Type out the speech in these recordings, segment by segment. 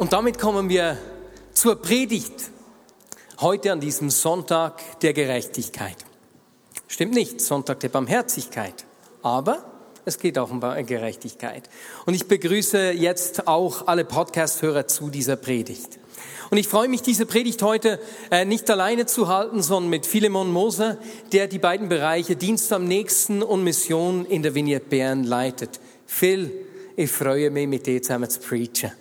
Und damit kommen wir zur Predigt heute an diesem Sonntag der Gerechtigkeit. Stimmt nicht, Sonntag der Barmherzigkeit, aber es geht auch um Gerechtigkeit. Und ich begrüße jetzt auch alle Podcast-Hörer zu dieser Predigt. Und ich freue mich, diese Predigt heute äh, nicht alleine zu halten, sondern mit Philemon Moser, der die beiden Bereiche Dienst am Nächsten und Mission in der Vignette Bern leitet. Phil, ich freue mich, mit dir zusammen zu preachen.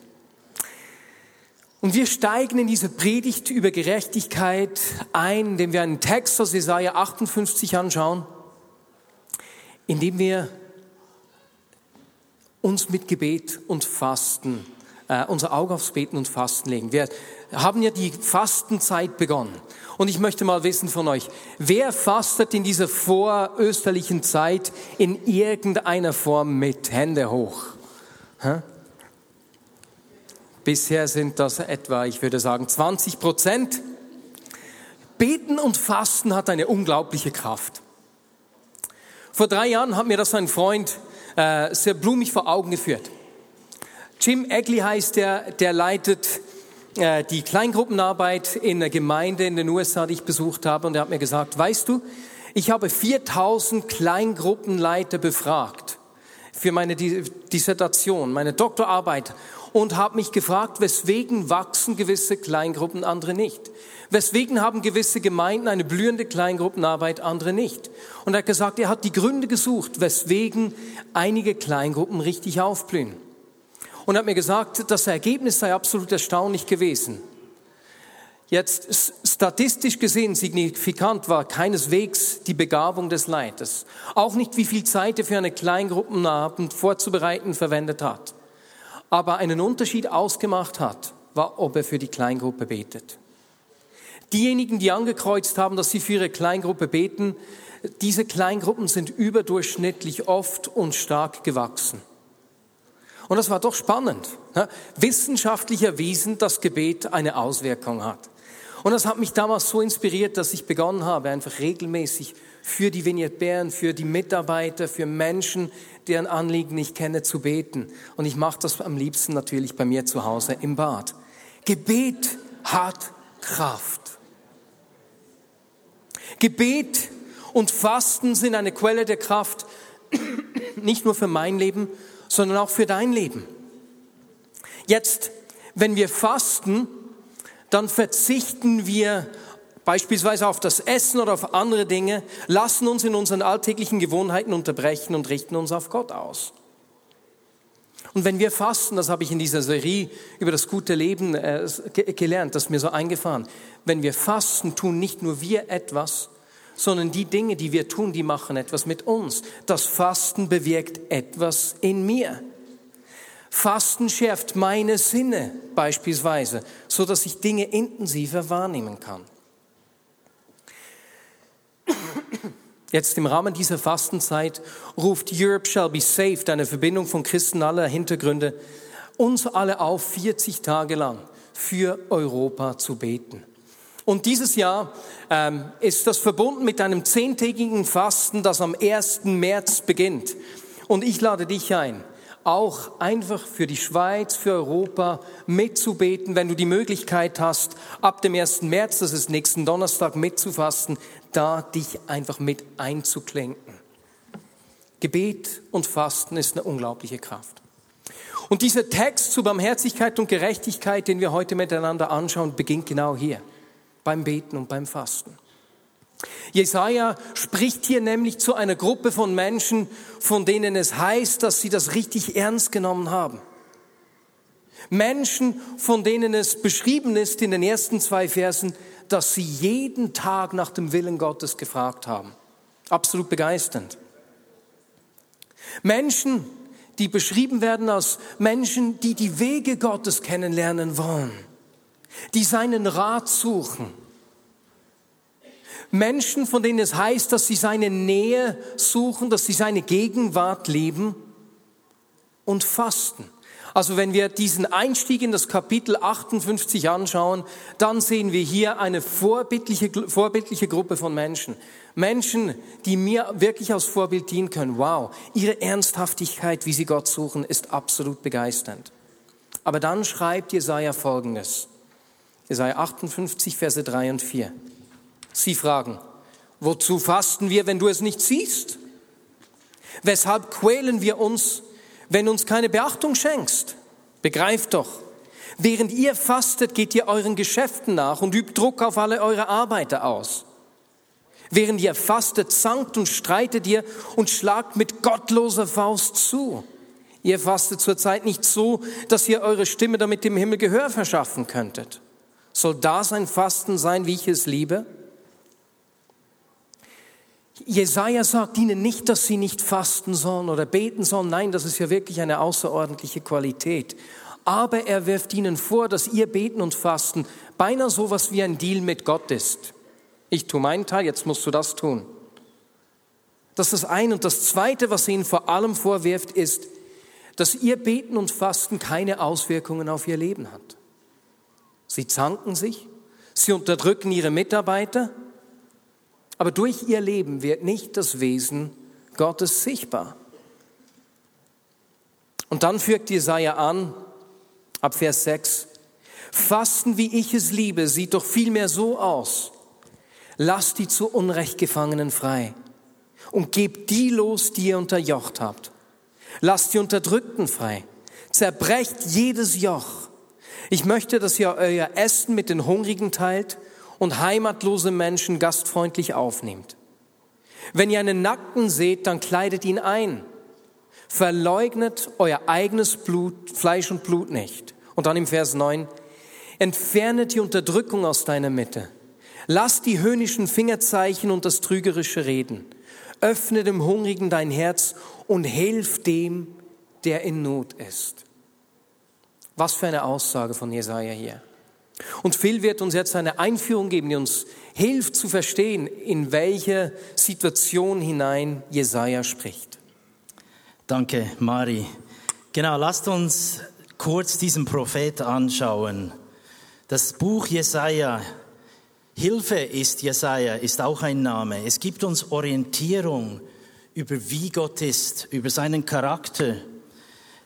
Und wir steigen in diese Predigt über Gerechtigkeit ein, indem wir einen Text aus Jesaja 58 anschauen, indem wir uns mit Gebet und Fasten, äh, unser Auge aufs Beten und Fasten legen. Wir haben ja die Fastenzeit begonnen. Und ich möchte mal wissen von euch, wer fastet in dieser vorösterlichen Zeit in irgendeiner Form mit? Hände hoch. Hä? Bisher sind das etwa, ich würde sagen, 20 Prozent. Beten und Fasten hat eine unglaubliche Kraft. Vor drei Jahren hat mir das ein Freund äh, sehr blumig vor Augen geführt. Jim Egley heißt der, der leitet äh, die Kleingruppenarbeit in der Gemeinde in den USA, die ich besucht habe, und er hat mir gesagt, weißt du, ich habe 4000 Kleingruppenleiter befragt für meine Dissertation, meine Doktorarbeit und habe mich gefragt, weswegen wachsen gewisse Kleingruppen, andere nicht? Weswegen haben gewisse Gemeinden eine blühende Kleingruppenarbeit, andere nicht? Und er hat gesagt, er hat die Gründe gesucht, weswegen einige Kleingruppen richtig aufblühen und hat mir gesagt, das Ergebnis sei absolut erstaunlich gewesen. Jetzt statistisch gesehen signifikant war keineswegs die Begabung des Leiters. Auch nicht, wie viel Zeit er für eine Kleingruppenabend vorzubereiten verwendet hat. Aber einen Unterschied ausgemacht hat, war, ob er für die Kleingruppe betet. Diejenigen, die angekreuzt haben, dass sie für ihre Kleingruppe beten, diese Kleingruppen sind überdurchschnittlich oft und stark gewachsen. Und das war doch spannend. Ne? Wissenschaftlich erwiesen, dass Gebet eine Auswirkung hat. Und das hat mich damals so inspiriert, dass ich begonnen habe, einfach regelmäßig für die Vignette Bern, für die Mitarbeiter, für Menschen, deren Anliegen ich kenne, zu beten. Und ich mache das am liebsten natürlich bei mir zu Hause im Bad. Gebet hat Kraft. Gebet und Fasten sind eine Quelle der Kraft, nicht nur für mein Leben, sondern auch für dein Leben. Jetzt, wenn wir fasten, dann verzichten wir beispielsweise auf das Essen oder auf andere Dinge, lassen uns in unseren alltäglichen Gewohnheiten unterbrechen und richten uns auf Gott aus. Und wenn wir fasten, das habe ich in dieser Serie über das gute Leben äh, gelernt, das ist mir so eingefahren, wenn wir fasten, tun nicht nur wir etwas, sondern die Dinge, die wir tun, die machen etwas mit uns. Das Fasten bewirkt etwas in mir. Fasten schärft meine Sinne beispielsweise, so dass ich Dinge intensiver wahrnehmen kann. Jetzt im Rahmen dieser Fastenzeit ruft Europe Shall Be Saved, eine Verbindung von Christen aller Hintergründe, uns alle auf, 40 Tage lang für Europa zu beten. Und dieses Jahr ähm, ist das verbunden mit einem zehntägigen Fasten, das am 1. März beginnt. Und ich lade dich ein, auch einfach für die Schweiz, für Europa mitzubeten, wenn du die Möglichkeit hast, ab dem 1. März, das ist nächsten Donnerstag, mitzufasten, da dich einfach mit einzuklinken. Gebet und Fasten ist eine unglaubliche Kraft. Und dieser Text zu Barmherzigkeit und Gerechtigkeit, den wir heute miteinander anschauen, beginnt genau hier beim Beten und beim Fasten. Jesaja spricht hier nämlich zu einer Gruppe von Menschen, von denen es heißt, dass sie das richtig ernst genommen haben. Menschen, von denen es beschrieben ist in den ersten zwei Versen, dass sie jeden Tag nach dem Willen Gottes gefragt haben. Absolut begeisternd. Menschen, die beschrieben werden als Menschen, die die Wege Gottes kennenlernen wollen, die seinen Rat suchen. Menschen, von denen es heißt, dass sie seine Nähe suchen, dass sie seine Gegenwart leben und fasten. Also wenn wir diesen Einstieg in das Kapitel 58 anschauen, dann sehen wir hier eine vorbildliche, vorbildliche Gruppe von Menschen. Menschen, die mir wirklich als Vorbild dienen können. Wow, ihre Ernsthaftigkeit, wie sie Gott suchen, ist absolut begeisternd. Aber dann schreibt Jesaja Folgendes. Jesaja 58, Verse 3 und 4. Sie fragen, wozu fasten wir, wenn du es nicht siehst? Weshalb quälen wir uns, wenn uns keine Beachtung schenkst. Begreift doch, während ihr fastet, geht ihr euren Geschäften nach und übt Druck auf alle eure Arbeiter aus. Während ihr fastet, zankt und streitet ihr und schlagt mit gottloser Faust zu. Ihr fastet zurzeit nicht so, dass ihr eure Stimme damit dem Himmel Gehör verschaffen könntet. Soll das ein Fasten sein, wie ich es liebe? Jesaja sagt ihnen nicht, dass sie nicht fasten sollen oder beten sollen. Nein, das ist ja wirklich eine außerordentliche Qualität. Aber er wirft ihnen vor, dass ihr Beten und Fasten beinahe so was wie ein Deal mit Gott ist. Ich tue meinen Teil, jetzt musst du das tun. Das ist das eine. Und das zweite, was er ihnen vor allem vorwirft, ist, dass ihr Beten und Fasten keine Auswirkungen auf ihr Leben hat. Sie zanken sich, sie unterdrücken ihre Mitarbeiter, aber durch ihr Leben wird nicht das Wesen Gottes sichtbar. Und dann fügt Jesaja an, ab Vers 6, Fasten, wie ich es liebe, sieht doch vielmehr so aus. Lasst die zu Unrecht Gefangenen frei und gebt die los, die ihr unterjocht habt. Lasst die Unterdrückten frei. Zerbrecht jedes Joch. Ich möchte, dass ihr euer Essen mit den Hungrigen teilt und heimatlose Menschen gastfreundlich aufnehmt. Wenn ihr einen Nackten seht, dann kleidet ihn ein. Verleugnet euer eigenes Blut, Fleisch und Blut nicht. Und dann im Vers 9, entfernet die Unterdrückung aus deiner Mitte. Lass die höhnischen Fingerzeichen und das trügerische Reden. Öffne dem Hungrigen dein Herz und hilf dem, der in Not ist. Was für eine Aussage von Jesaja hier. Und Phil wird uns jetzt eine Einführung geben, die uns hilft zu verstehen, in welche Situation hinein Jesaja spricht. Danke, Mari. Genau, lasst uns kurz diesen Prophet anschauen. Das Buch Jesaja, Hilfe ist Jesaja, ist auch ein Name. Es gibt uns Orientierung über wie Gott ist, über seinen Charakter.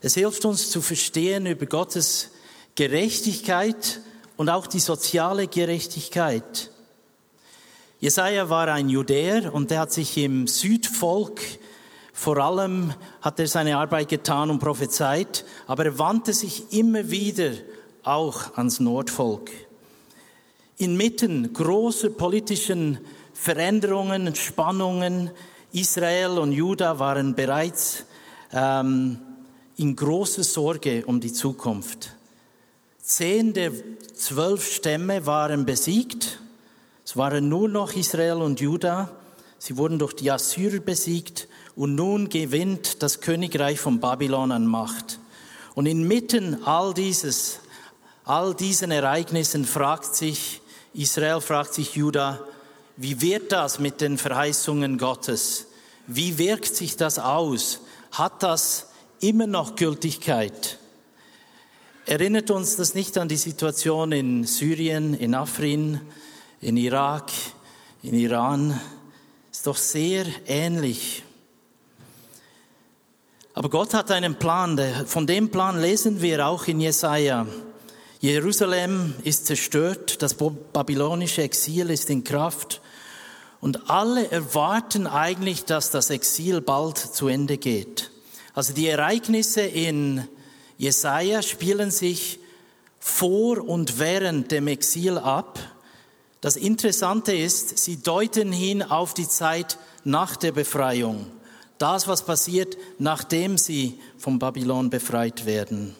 Es hilft uns zu verstehen über Gottes Gerechtigkeit und auch die soziale Gerechtigkeit. Jesaja war ein Judäer und der hat sich im Südvolk vor allem hat er seine Arbeit getan und prophezeit, aber er wandte sich immer wieder auch ans Nordvolk. Inmitten großer politischen Veränderungen, Spannungen, Israel und Juda waren bereits ähm, in großer Sorge um die Zukunft. Zehn der zwölf Stämme waren besiegt. Es waren nur noch Israel und Juda. Sie wurden durch die Assyrer besiegt und nun gewinnt das Königreich von Babylon an Macht. Und inmitten all dieses, all diesen Ereignissen fragt sich Israel, fragt sich Juda, wie wird das mit den Verheißungen Gottes? Wie wirkt sich das aus? Hat das immer noch Gültigkeit? Erinnert uns das nicht an die Situation in Syrien, in Afrin, in Irak, in Iran? Ist doch sehr ähnlich. Aber Gott hat einen Plan. Von dem Plan lesen wir auch in Jesaja. Jerusalem ist zerstört, das babylonische Exil ist in Kraft und alle erwarten eigentlich, dass das Exil bald zu Ende geht. Also die Ereignisse in Jesaja spielen sich vor und während dem Exil ab. Das Interessante ist, sie deuten hin auf die Zeit nach der Befreiung. Das, was passiert, nachdem sie vom Babylon befreit werden.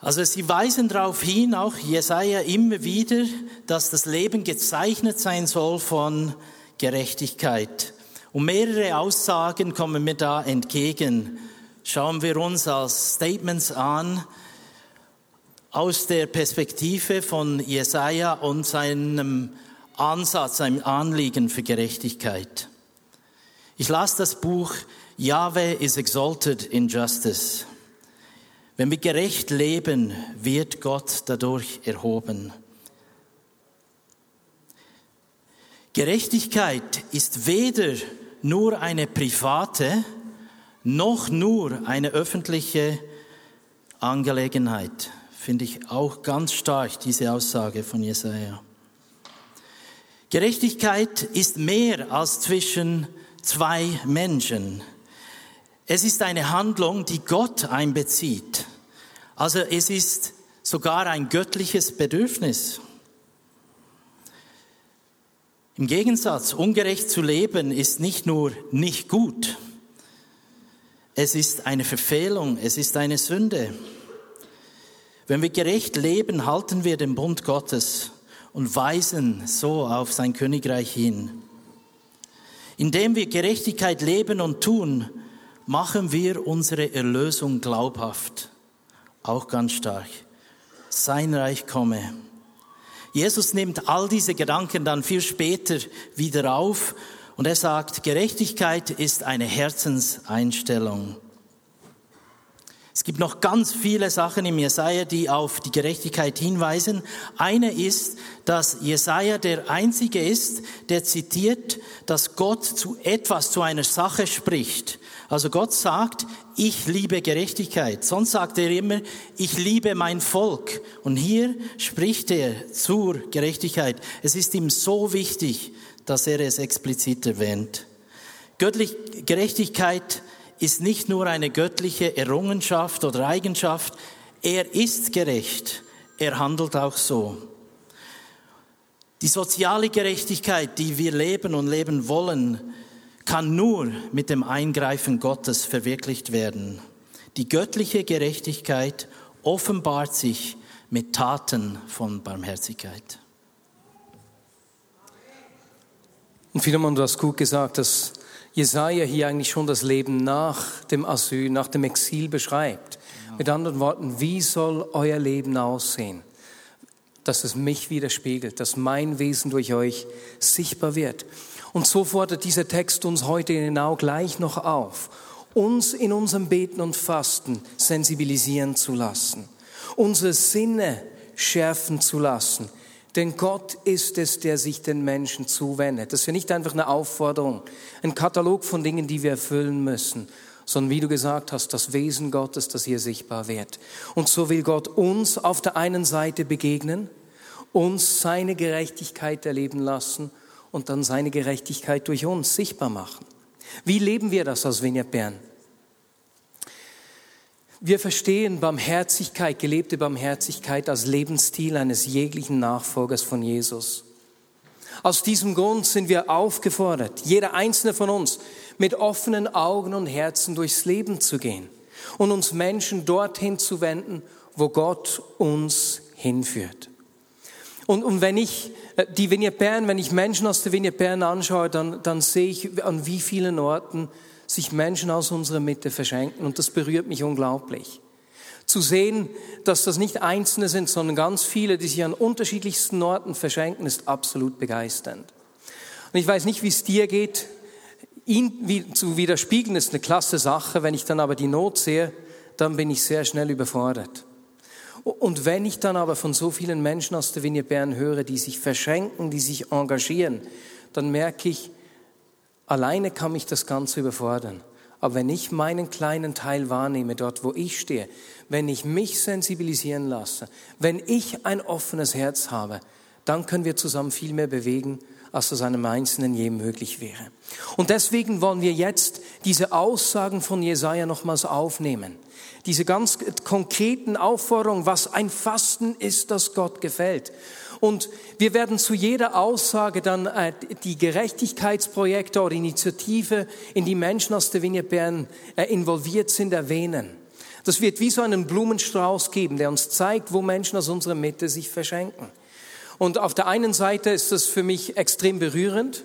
Also sie weisen darauf hin, auch Jesaja immer wieder, dass das Leben gezeichnet sein soll von Gerechtigkeit. Und mehrere Aussagen kommen mir da entgegen. Schauen wir uns als Statements an aus der Perspektive von Jesaja und seinem Ansatz, seinem Anliegen für Gerechtigkeit. Ich las das Buch Yahweh is exalted in justice. Wenn wir gerecht leben, wird Gott dadurch erhoben. Gerechtigkeit ist weder nur eine private noch nur eine öffentliche Angelegenheit. Finde ich auch ganz stark diese Aussage von Jesaja. Gerechtigkeit ist mehr als zwischen zwei Menschen. Es ist eine Handlung, die Gott einbezieht. Also es ist sogar ein göttliches Bedürfnis. Im Gegensatz, ungerecht zu leben ist nicht nur nicht gut, es ist eine Verfehlung, es ist eine Sünde. Wenn wir gerecht leben, halten wir den Bund Gottes und weisen so auf sein Königreich hin. Indem wir Gerechtigkeit leben und tun, machen wir unsere Erlösung glaubhaft. Auch ganz stark. Sein Reich komme. Jesus nimmt all diese Gedanken dann viel später wieder auf und er sagt, Gerechtigkeit ist eine Herzenseinstellung. Es gibt noch ganz viele Sachen im Jesaja, die auf die Gerechtigkeit hinweisen. Eine ist, dass Jesaja der einzige ist, der zitiert, dass Gott zu etwas, zu einer Sache spricht. Also Gott sagt, ich liebe Gerechtigkeit. Sonst sagt er immer, ich liebe mein Volk. Und hier spricht er zur Gerechtigkeit. Es ist ihm so wichtig, dass er es explizit erwähnt. Göttlich Gerechtigkeit ist nicht nur eine göttliche Errungenschaft oder Eigenschaft, er ist gerecht, er handelt auch so. Die soziale Gerechtigkeit, die wir leben und leben wollen, kann nur mit dem Eingreifen Gottes verwirklicht werden. Die göttliche Gerechtigkeit offenbart sich mit Taten von Barmherzigkeit. Und Philemon, du hast gut gesagt, dass Jesaja hier eigentlich schon das Leben nach dem Asyl, nach dem Exil beschreibt. Mit anderen Worten, wie soll euer Leben aussehen? Dass es mich widerspiegelt, dass mein Wesen durch euch sichtbar wird. Und so fordert dieser Text uns heute genau gleich noch auf, uns in unserem Beten und Fasten sensibilisieren zu lassen, unsere Sinne schärfen zu lassen, denn Gott ist es, der sich den Menschen zuwendet. Das ist ja nicht einfach eine Aufforderung, ein Katalog von Dingen, die wir erfüllen müssen, sondern wie du gesagt hast, das Wesen Gottes, das hier sichtbar wird. Und so will Gott uns auf der einen Seite begegnen, uns seine Gerechtigkeit erleben lassen und dann seine Gerechtigkeit durch uns sichtbar machen. Wie leben wir das aus Vineyard Bern? Wir verstehen Barmherzigkeit, gelebte Barmherzigkeit als Lebensstil eines jeglichen Nachfolgers von Jesus. Aus diesem Grund sind wir aufgefordert, jeder einzelne von uns mit offenen Augen und Herzen durchs Leben zu gehen und uns Menschen dorthin zu wenden, wo Gott uns hinführt. Und, und wenn ich äh, die Vignette Bern, wenn ich Menschen aus der Vignette Bern anschaue, dann, dann sehe ich, an wie vielen Orten sich Menschen aus unserer Mitte verschenken und das berührt mich unglaublich. Zu sehen, dass das nicht Einzelne sind, sondern ganz viele, die sich an unterschiedlichsten Orten verschenken, ist absolut begeisternd. Und ich weiß nicht, wie es dir geht. Ihn zu widerspiegeln ist eine klasse Sache. Wenn ich dann aber die Not sehe, dann bin ich sehr schnell überfordert. Und wenn ich dann aber von so vielen Menschen aus der Vinie Bern höre, die sich verschenken, die sich engagieren, dann merke ich, Alleine kann mich das Ganze überfordern. Aber wenn ich meinen kleinen Teil wahrnehme, dort wo ich stehe, wenn ich mich sensibilisieren lasse, wenn ich ein offenes Herz habe, dann können wir zusammen viel mehr bewegen, als das einem Einzelnen je möglich wäre. Und deswegen wollen wir jetzt diese Aussagen von Jesaja nochmals aufnehmen. Diese ganz konkreten Aufforderungen, was ein Fasten ist, das Gott gefällt. Und wir werden zu jeder Aussage dann äh, die Gerechtigkeitsprojekte oder Initiative, in die Menschen aus der Vignette Bern äh, involviert sind, erwähnen. Das wird wie so einen Blumenstrauß geben, der uns zeigt, wo Menschen aus unserer Mitte sich verschenken. Und auf der einen Seite ist das für mich extrem berührend,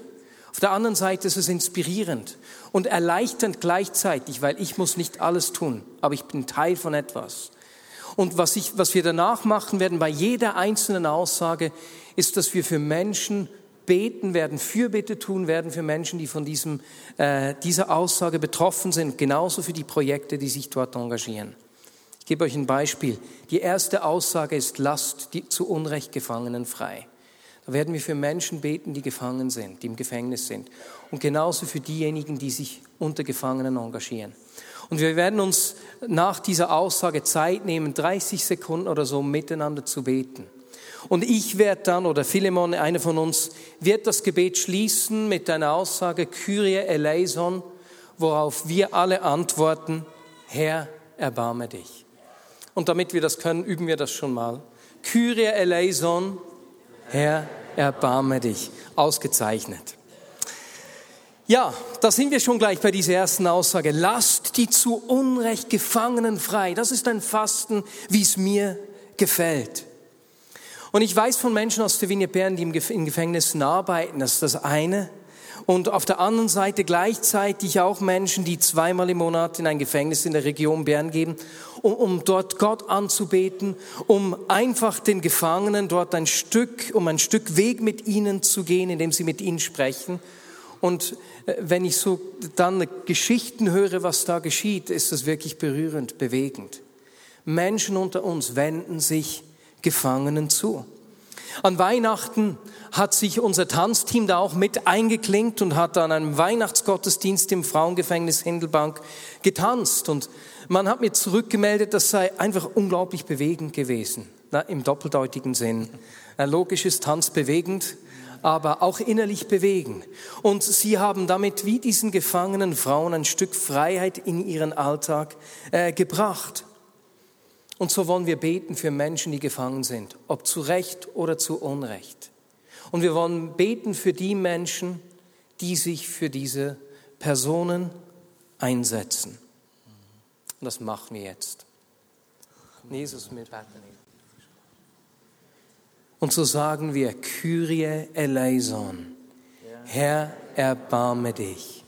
Auf der anderen Seite ist es inspirierend und erleichternd gleichzeitig, weil ich muss nicht alles tun, aber ich bin Teil von etwas. Und was, ich, was wir danach machen werden bei jeder einzelnen Aussage, ist, dass wir für Menschen beten werden, Fürbitte tun werden für Menschen, die von diesem, äh, dieser Aussage betroffen sind, genauso für die Projekte, die sich dort engagieren. Ich gebe euch ein Beispiel. Die erste Aussage ist, lasst die zu Unrecht Gefangenen frei. Da werden wir für Menschen beten, die gefangen sind, die im Gefängnis sind. Und genauso für diejenigen, die sich unter Gefangenen engagieren. Und wir werden uns nach dieser Aussage Zeit nehmen, 30 Sekunden oder so miteinander zu beten. Und ich werde dann, oder Philemon, einer von uns, wird das Gebet schließen mit einer Aussage, Kyrie eleison, worauf wir alle antworten, Herr, erbarme dich. Und damit wir das können, üben wir das schon mal. Kyrie eleison, Herr, erbarme dich. Ausgezeichnet. Ja, da sind wir schon gleich bei dieser ersten Aussage. Lasst die zu Unrecht Gefangenen frei. Das ist ein Fasten, wie es mir gefällt. Und ich weiß von Menschen aus der Vinie Bern, die in Gefängnissen arbeiten, das ist das eine. Und auf der anderen Seite gleichzeitig auch Menschen, die zweimal im Monat in ein Gefängnis in der Region Bern gehen, um, um dort Gott anzubeten, um einfach den Gefangenen dort ein Stück, um ein Stück Weg mit ihnen zu gehen, indem sie mit ihnen sprechen. Und äh, wenn ich so dann Geschichten höre, was da geschieht, ist das wirklich berührend, bewegend. Menschen unter uns wenden sich Gefangenen zu. An Weihnachten hat sich unser Tanzteam da auch mit eingeklinkt und hat an einem Weihnachtsgottesdienst im Frauengefängnis Hindelbank getanzt. Und man hat mir zurückgemeldet, das sei einfach unglaublich bewegend gewesen, na, im doppeldeutigen Sinn. Ein logisches Tanz bewegend, aber auch innerlich bewegen. Und sie haben damit wie diesen gefangenen Frauen ein Stück Freiheit in ihren Alltag äh, gebracht. Und so wollen wir beten für Menschen, die gefangen sind, ob zu Recht oder zu Unrecht. Und wir wollen beten für die Menschen, die sich für diese Personen einsetzen. Und das machen wir jetzt. Jesus mit. Und so sagen wir, Kyrie eleison, Herr, erbarme dich.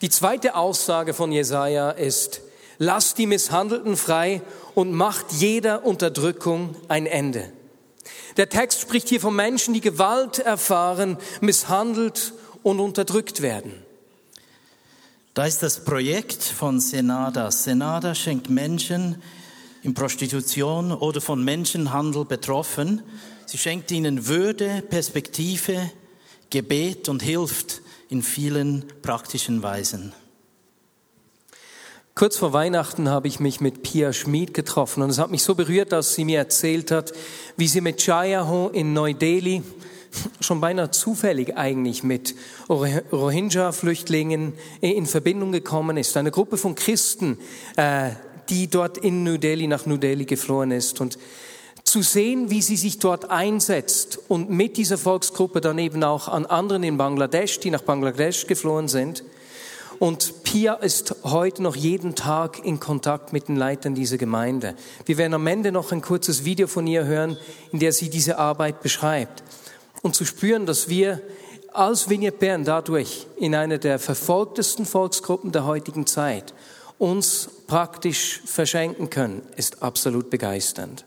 Die zweite Aussage von Jesaja ist, lass die Misshandelten frei und macht jeder Unterdrückung ein Ende. Der Text spricht hier von Menschen, die Gewalt erfahren, misshandelt und unterdrückt werden. Da ist das Projekt von Senada. Senada schenkt Menschen, in Prostitution oder von Menschenhandel betroffen. Sie schenkt ihnen Würde, Perspektive, Gebet und hilft in vielen praktischen Weisen. Kurz vor Weihnachten habe ich mich mit Pia Schmid getroffen und es hat mich so berührt, dass sie mir erzählt hat, wie sie mit Chayaho in Neu-Delhi schon beinahe zufällig eigentlich mit Rohingya-Flüchtlingen in Verbindung gekommen ist. Eine Gruppe von Christen, äh, die dort in New Delhi nach New Delhi geflohen ist. Und zu sehen, wie sie sich dort einsetzt und mit dieser Volksgruppe dann eben auch an anderen in Bangladesch, die nach Bangladesch geflohen sind. Und Pia ist heute noch jeden Tag in Kontakt mit den Leitern dieser Gemeinde. Wir werden am Ende noch ein kurzes Video von ihr hören, in der sie diese Arbeit beschreibt. Und zu spüren, dass wir als Vignette Bern dadurch in einer der verfolgtesten Volksgruppen der heutigen Zeit uns praktisch verschenken können, ist absolut begeisternd.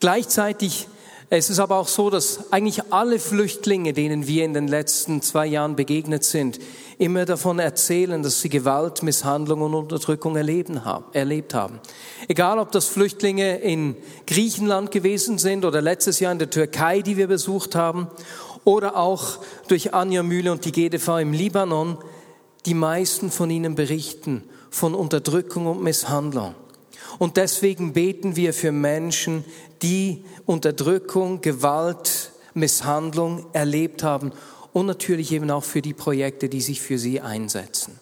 Gleichzeitig es ist aber auch so, dass eigentlich alle Flüchtlinge, denen wir in den letzten zwei Jahren begegnet sind, immer davon erzählen, dass sie Gewalt, Misshandlung und Unterdrückung erlebt haben. Egal, ob das Flüchtlinge in Griechenland gewesen sind oder letztes Jahr in der Türkei, die wir besucht haben, oder auch durch Anja Mühle und die GDV im Libanon, die meisten von ihnen berichten von Unterdrückung und Misshandlung. Und deswegen beten wir für Menschen, die Unterdrückung, Gewalt, Misshandlung erlebt haben und natürlich eben auch für die Projekte, die sich für sie einsetzen.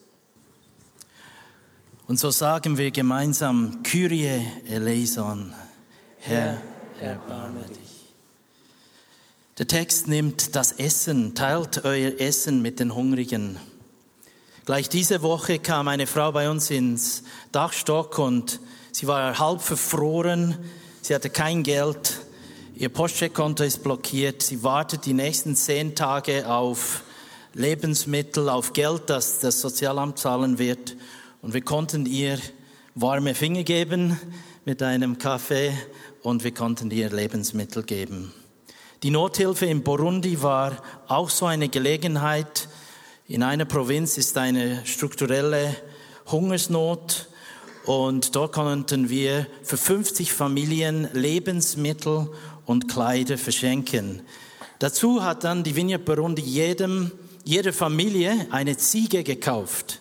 Und so sagen wir gemeinsam, Kyrie eleison, Herr, erbarme dich. Der Text nimmt das Essen, teilt euer Essen mit den Hungrigen. Gleich diese Woche kam eine Frau bei uns ins Dachstock und sie war halb verfroren, sie hatte kein Geld, ihr Postcheckkonto ist blockiert, sie wartet die nächsten zehn Tage auf Lebensmittel auf Geld, das das Sozialamt zahlen wird. Und wir konnten ihr warme Finger geben mit einem Kaffee und wir konnten ihr Lebensmittel geben. Die Nothilfe in Burundi war auch so eine Gelegenheit. In einer Provinz ist eine strukturelle Hungersnot und dort konnten wir für 50 Familien Lebensmittel und Kleider verschenken. Dazu hat dann die Vineyard Burundi jedem, jeder Familie eine Ziege gekauft.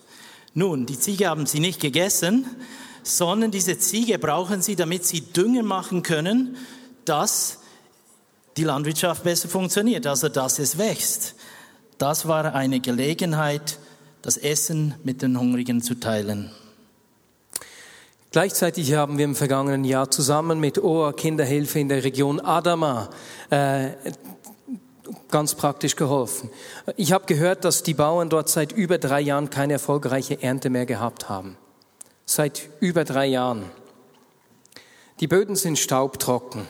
Nun, die Ziege haben sie nicht gegessen, sondern diese Ziege brauchen sie, damit sie Dünger machen können, dass die Landwirtschaft besser funktioniert, also dass es wächst. Das war eine Gelegenheit, das Essen mit den Hungrigen zu teilen. Gleichzeitig haben wir im vergangenen Jahr zusammen mit OA Kinderhilfe in der Region Adama äh, ganz praktisch geholfen. Ich habe gehört, dass die Bauern dort seit über drei Jahren keine erfolgreiche Ernte mehr gehabt haben. Seit über drei Jahren. Die Böden sind staubtrocken.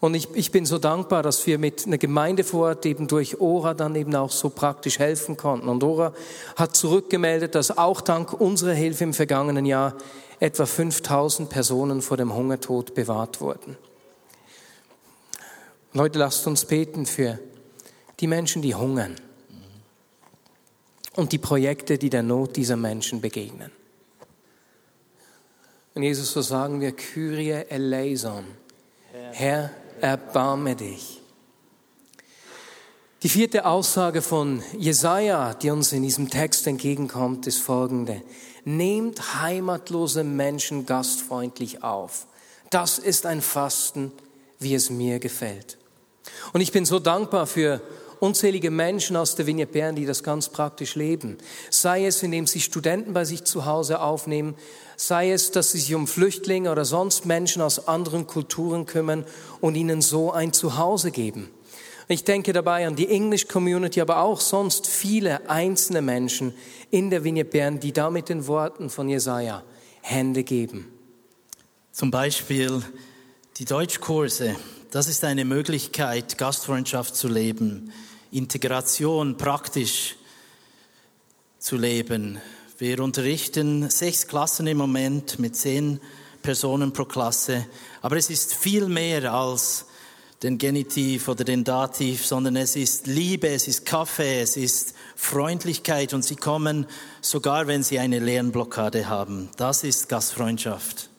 Und ich, ich bin so dankbar, dass wir mit einer Gemeinde vor Ort eben durch Ora dann eben auch so praktisch helfen konnten. Und Ora hat zurückgemeldet, dass auch dank unserer Hilfe im vergangenen Jahr etwa 5000 Personen vor dem Hungertod bewahrt wurden. Leute, lasst uns beten für die Menschen, die hungern und die Projekte, die der Not dieser Menschen begegnen. Und Jesus, so sagen wir, Kyrie eleison, Herr, erbarme dich. Die vierte Aussage von Jesaja, die uns in diesem Text entgegenkommt, ist folgende. Nehmt heimatlose Menschen gastfreundlich auf. Das ist ein Fasten, wie es mir gefällt. Und ich bin so dankbar für unzählige Menschen aus der Vignette Bern, die das ganz praktisch leben. Sei es, indem sie Studenten bei sich zu Hause aufnehmen, sei es, dass sie sich um Flüchtlinge oder sonst Menschen aus anderen Kulturen kümmern und ihnen so ein Zuhause geben. Ich denke dabei an die English Community, aber auch sonst viele einzelne Menschen in der Vignette Bern, die da mit den Worten von Jesaja Hände geben. Zum Beispiel die Deutschkurse. Das ist eine Möglichkeit, Gastfreundschaft zu leben, Integration praktisch zu leben. Wir unterrichten sechs Klassen im Moment mit zehn Personen pro Klasse, aber es ist viel mehr als den Genitiv oder den Dativ, sondern es ist Liebe, es ist Kaffee, es ist Freundlichkeit und sie kommen sogar, wenn sie eine Lernblockade haben. Das ist Gastfreundschaft.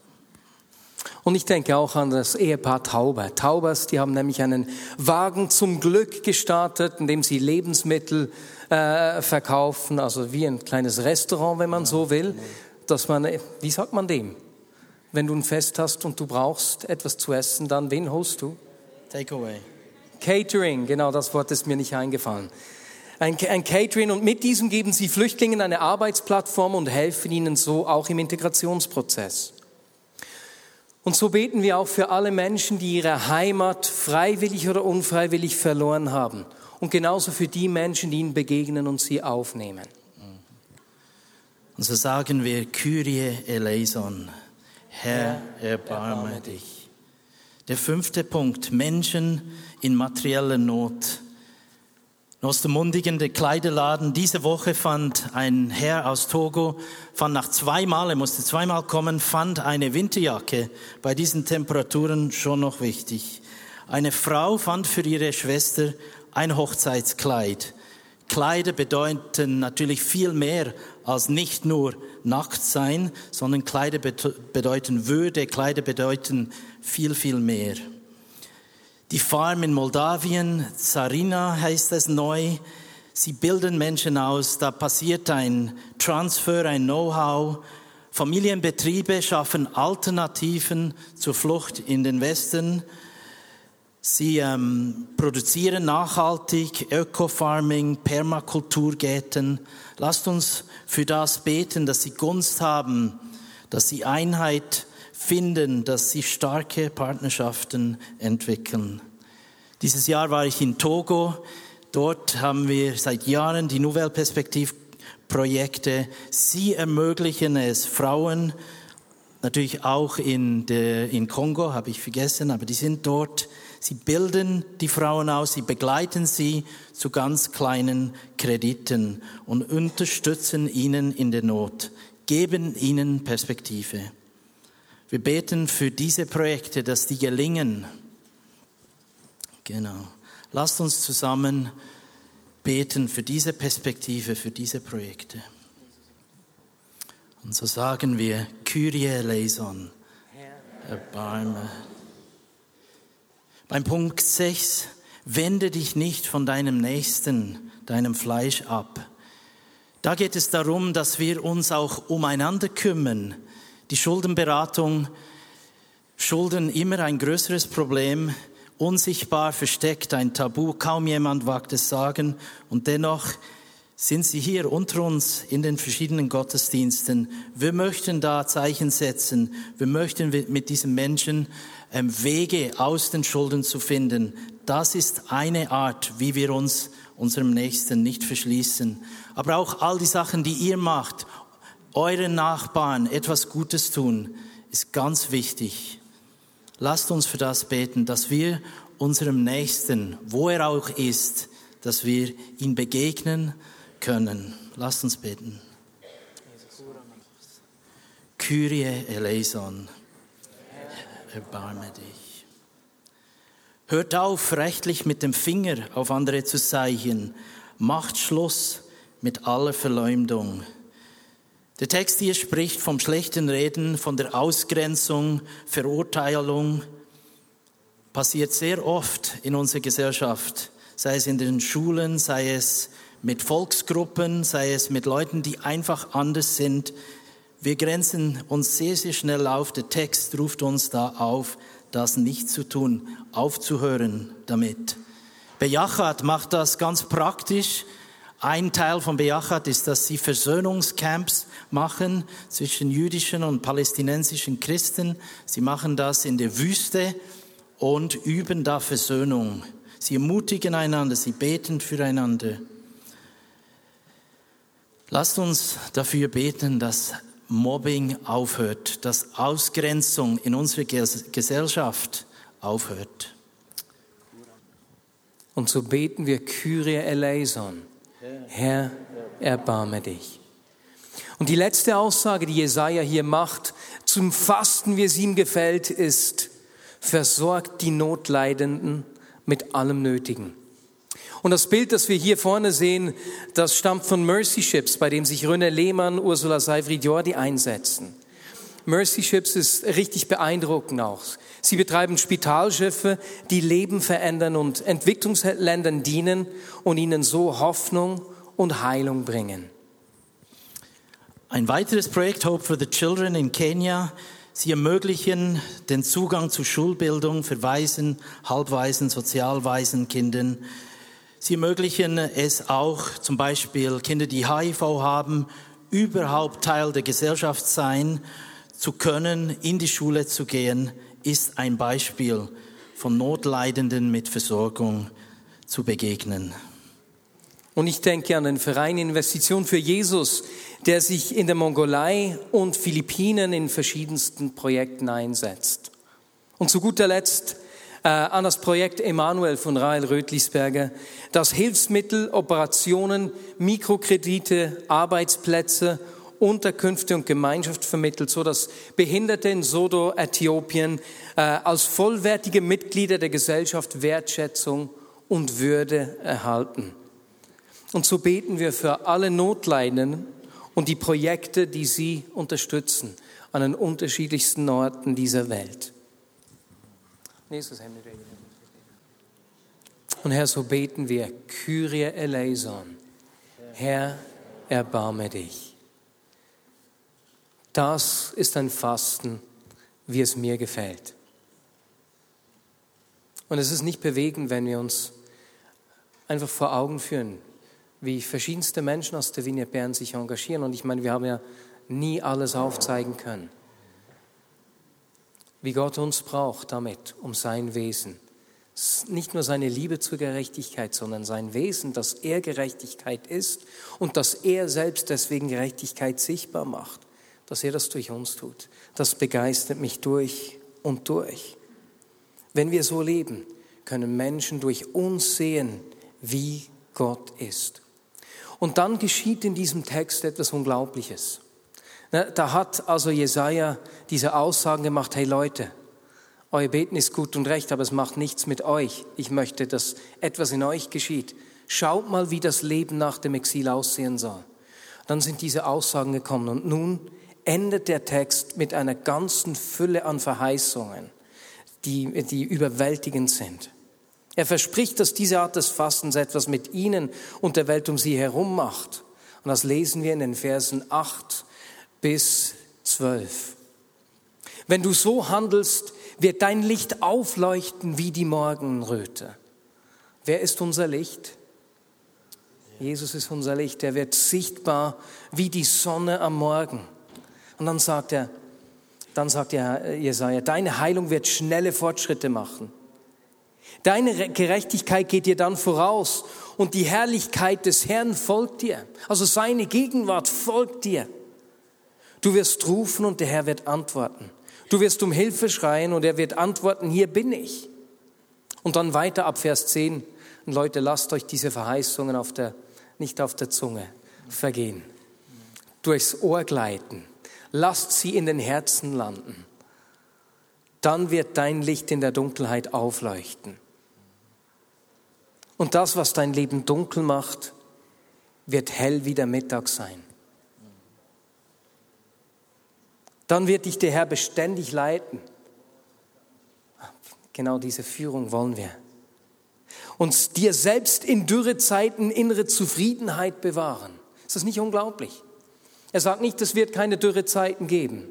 Und ich denke auch an das Ehepaar Tauber. Taubers, die haben nämlich einen Wagen zum Glück gestartet, in dem sie Lebensmittel äh, verkaufen, also wie ein kleines Restaurant, wenn man so will, dass man, wie sagt man dem? Wenn du ein Fest hast und du brauchst etwas zu essen, dann wen holst du? Takeaway. Catering, genau das Wort ist mir nicht eingefallen. Ein, ein Catering und mit diesem geben sie Flüchtlingen eine Arbeitsplattform und helfen ihnen so auch im Integrationsprozess. Und so beten wir auch für alle Menschen, die ihre Heimat freiwillig oder unfreiwillig verloren haben. Und genauso für die Menschen, die ihnen begegnen und sie aufnehmen. Und so sagen wir, Kyrie eleison, Herr, erbarme dich. Der fünfte Punkt, Menschen in materieller Not. In Ostermundigen, der Kleiderladen, diese Woche fand ein Herr aus Togo, fand nach zweimal, er musste zweimal kommen, fand eine Winterjacke, bei diesen Temperaturen schon noch wichtig. Eine Frau fand für ihre Schwester ein Hochzeitskleid. Kleider bedeuten natürlich viel mehr als nicht nur nackt sein, sondern Kleider bedeuten Würde, Kleider bedeuten viel, viel mehr. Die Farm in Moldawien, Zarina heißt es neu. Sie bilden Menschen aus, da passiert ein Transfer, ein Know-how. Familienbetriebe schaffen Alternativen zur Flucht in den Westen. Sie ähm, produzieren nachhaltig, Öko-Farming, Permakulturgärten. Lasst uns für das beten, dass sie Gunst haben, dass sie Einheit finden, dass sie starke Partnerschaften entwickeln. Dieses Jahr war ich in Togo. Dort haben wir seit Jahren die Nouvelle Perspektive Projekte. Sie ermöglichen es Frauen, natürlich auch in, der, in Kongo, habe ich vergessen, aber die sind dort, Sie bilden die Frauen aus, sie begleiten sie zu ganz kleinen Krediten und unterstützen ihnen in der Not, geben ihnen Perspektive. Wir beten für diese Projekte, dass die gelingen. Genau. Lasst uns zusammen beten für diese Perspektive, für diese Projekte. Und so sagen wir, Kyrie eleison, erbarme. Beim Punkt 6, wende dich nicht von deinem Nächsten, deinem Fleisch ab. Da geht es darum, dass wir uns auch umeinander kümmern. Die Schuldenberatung, Schulden immer ein größeres Problem, unsichtbar versteckt, ein Tabu, kaum jemand wagt es sagen und dennoch sind sie hier unter uns in den verschiedenen Gottesdiensten. Wir möchten da Zeichen setzen. Wir möchten mit diesen Menschen ähm, Wege aus den Schulden zu finden. Das ist eine Art, wie wir uns unserem Nächsten nicht verschließen. Aber auch all die Sachen, die ihr macht, euren Nachbarn etwas Gutes tun, ist ganz wichtig. Lasst uns für das beten, dass wir unserem Nächsten, wo er auch ist, dass wir ihn begegnen können. Lasst uns beten. Kyrie eleison, erbarme dich. Hört auf, rechtlich mit dem Finger auf andere zu zeigen. Macht Schluss mit aller Verleumdung. Der Text hier spricht vom schlechten Reden, von der Ausgrenzung, Verurteilung. Passiert sehr oft in unserer Gesellschaft, sei es in den Schulen, sei es mit Volksgruppen, sei es mit Leuten, die einfach anders sind. Wir grenzen uns sehr, sehr schnell auf. Der Text ruft uns da auf, das nicht zu tun, aufzuhören damit. Bejachat macht das ganz praktisch. Ein Teil von Bejachat ist, dass sie Versöhnungscamps machen zwischen jüdischen und palästinensischen Christen. Sie machen das in der Wüste und üben da Versöhnung. Sie ermutigen einander, sie beten füreinander. Lasst uns dafür beten, dass Mobbing aufhört, dass Ausgrenzung in unserer Gesellschaft aufhört. Und so beten wir Kyrie eleison. Herr, erbarme dich. Und die letzte Aussage, die Jesaja hier macht, zum Fasten, wie es ihm gefällt, ist, versorgt die Notleidenden mit allem Nötigen. Und das Bild, das wir hier vorne sehen, das stammt von Mercy Ships, bei dem sich René Lehmann, Ursula Seifried-Jordi einsetzen. Mercy Ships ist richtig beeindruckend auch. Sie betreiben Spitalschiffe, die Leben verändern und Entwicklungsländern dienen und ihnen so Hoffnung und Heilung bringen. Ein weiteres Projekt Hope for the Children in Kenia. Sie ermöglichen den Zugang zu Schulbildung für Waisen, Halbwaisen, Sozialwaisen, Kindern. Sie ermöglichen es auch zum Beispiel Kinder, die HIV haben, überhaupt Teil der Gesellschaft sein zu können, in die Schule zu gehen, ist ein Beispiel von Notleidenden mit Versorgung zu begegnen. Und ich denke an den Verein Investition für Jesus, der sich in der Mongolei und Philippinen in verschiedensten Projekten einsetzt. Und zu guter Letzt äh, an das Projekt Emanuel von Rael Rötlisberger, das Hilfsmittel, Operationen, Mikrokredite, Arbeitsplätze, Unterkünfte und Gemeinschaft vermittelt, so dass Behinderte in Sodo, Äthiopien, äh, als vollwertige Mitglieder der Gesellschaft Wertschätzung und Würde erhalten. Und so beten wir für alle Notleidenden und die Projekte, die sie unterstützen an den unterschiedlichsten Orten dieser Welt. Und Herr, so beten wir, Kyrie eleison. Herr, erbarme dich. Das ist ein Fasten, wie es mir gefällt. Und es ist nicht bewegend, wenn wir uns einfach vor Augen führen, wie verschiedenste Menschen aus der Vignette Bern sich engagieren. Und ich meine, wir haben ja nie alles aufzeigen können wie Gott uns braucht damit, um sein Wesen. Nicht nur seine Liebe zur Gerechtigkeit, sondern sein Wesen, dass er Gerechtigkeit ist und dass er selbst deswegen Gerechtigkeit sichtbar macht, dass er das durch uns tut. Das begeistert mich durch und durch. Wenn wir so leben, können Menschen durch uns sehen, wie Gott ist. Und dann geschieht in diesem Text etwas Unglaubliches. Da hat also Jesaja diese Aussagen gemacht, hey Leute, euer Beten ist gut und recht, aber es macht nichts mit euch. Ich möchte, dass etwas in euch geschieht. Schaut mal, wie das Leben nach dem Exil aussehen soll. Dann sind diese Aussagen gekommen und nun endet der Text mit einer ganzen Fülle an Verheißungen, die, die überwältigend sind. Er verspricht, dass diese Art des Fastens etwas mit ihnen und der Welt um sie herum macht. Und das lesen wir in den Versen 8 bis 12. Wenn du so handelst, wird dein Licht aufleuchten wie die Morgenröte. Wer ist unser Licht? Jesus ist unser Licht. Er wird sichtbar wie die Sonne am Morgen. Und dann sagt er, dann sagt er Jesaja, deine Heilung wird schnelle Fortschritte machen. Deine Gerechtigkeit geht dir dann voraus und die Herrlichkeit des Herrn folgt dir. Also seine Gegenwart folgt dir. Du wirst rufen und der Herr wird antworten. Du wirst um Hilfe schreien und er wird antworten, hier bin ich. Und dann weiter ab Vers 10. Und Leute, lasst euch diese Verheißungen auf der, nicht auf der Zunge vergehen. Durchs Ohr gleiten. Lasst sie in den Herzen landen. Dann wird dein Licht in der Dunkelheit aufleuchten. Und das, was dein Leben dunkel macht, wird hell wie der Mittag sein. Dann wird dich der Herr beständig leiten. Genau diese Führung wollen wir. Und dir selbst in Dürrezeiten innere Zufriedenheit bewahren. Ist das nicht unglaublich? Er sagt nicht, es wird keine Dürrezeiten geben,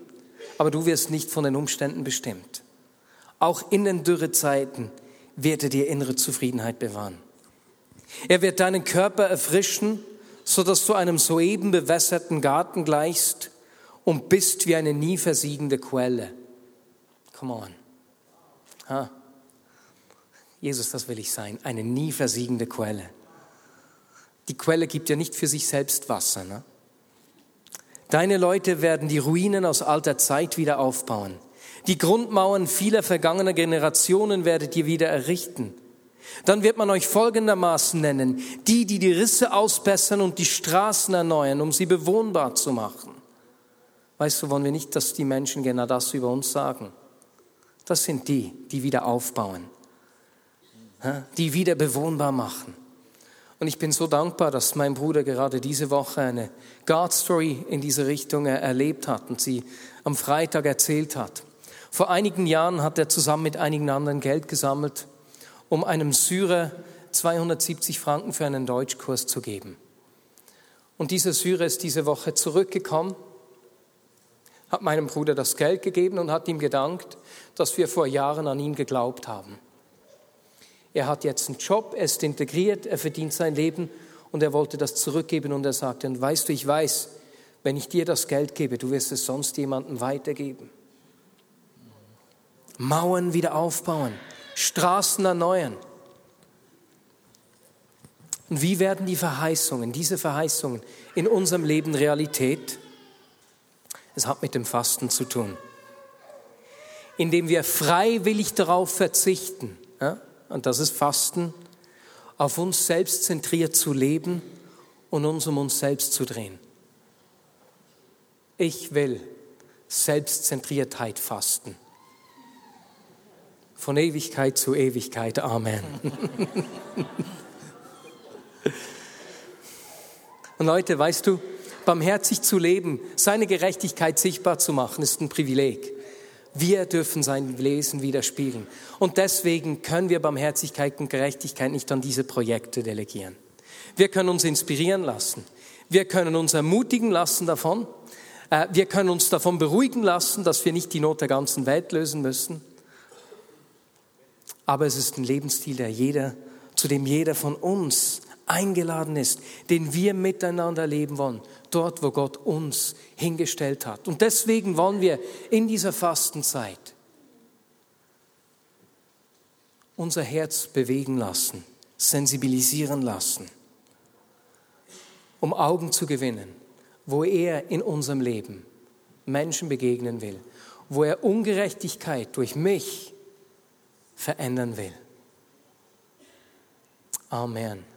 aber du wirst nicht von den Umständen bestimmt. Auch in den Dürrezeiten wird er dir innere Zufriedenheit bewahren. Er wird deinen Körper erfrischen, so dass du einem soeben bewässerten Garten gleichst und bist wie eine nie versiegende Quelle. Come on. Ha. Jesus, das will ich sein, eine nie versiegende Quelle. Die Quelle gibt ja nicht für sich selbst Wasser. Ne? Deine Leute werden die Ruinen aus alter Zeit wieder aufbauen. Die Grundmauern vieler vergangener Generationen werdet ihr wieder errichten. Dann wird man euch folgendermaßen nennen, die, die die Risse ausbessern und die Straßen erneuern, um sie bewohnbar zu machen. Weißt du, wollen wir nicht, dass die Menschen genau das über uns sagen? Das sind die, die wieder aufbauen, die wieder bewohnbar machen. Und ich bin so dankbar, dass mein Bruder gerade diese Woche eine God Story in diese Richtung erlebt hat und sie am Freitag erzählt hat. Vor einigen Jahren hat er zusammen mit einigen anderen Geld gesammelt, um einem Syrer 270 Franken für einen Deutschkurs zu geben. Und dieser Syrer ist diese Woche zurückgekommen hat meinem Bruder das Geld gegeben und hat ihm gedankt, dass wir vor Jahren an ihn geglaubt haben. Er hat jetzt einen Job, er ist integriert, er verdient sein Leben und er wollte das zurückgeben und er sagte, und weißt du, ich weiß, wenn ich dir das Geld gebe, du wirst es sonst jemandem weitergeben. Mauern wieder aufbauen, Straßen erneuern. Und wie werden die Verheißungen, diese Verheißungen in unserem Leben Realität? Es hat mit dem Fasten zu tun. Indem wir freiwillig darauf verzichten, ja, und das ist Fasten, auf uns selbst zentriert zu leben und uns um uns selbst zu drehen. Ich will Selbstzentriertheit fasten. Von Ewigkeit zu Ewigkeit. Amen. und Leute, weißt du, barmherzig zu leben, seine Gerechtigkeit sichtbar zu machen, ist ein Privileg. Wir dürfen sein Wesen widerspiegeln. Und deswegen können wir Barmherzigkeit und Gerechtigkeit nicht an diese Projekte delegieren. Wir können uns inspirieren lassen. Wir können uns ermutigen lassen davon. Äh, wir können uns davon beruhigen lassen, dass wir nicht die Not der ganzen Welt lösen müssen. Aber es ist ein Lebensstil, der jeder, zu dem jeder von uns eingeladen ist, den wir miteinander leben wollen, dort, wo Gott uns hingestellt hat. Und deswegen wollen wir in dieser Fastenzeit unser Herz bewegen lassen, sensibilisieren lassen, um Augen zu gewinnen, wo er in unserem Leben Menschen begegnen will, wo er Ungerechtigkeit durch mich verändern will. Amen.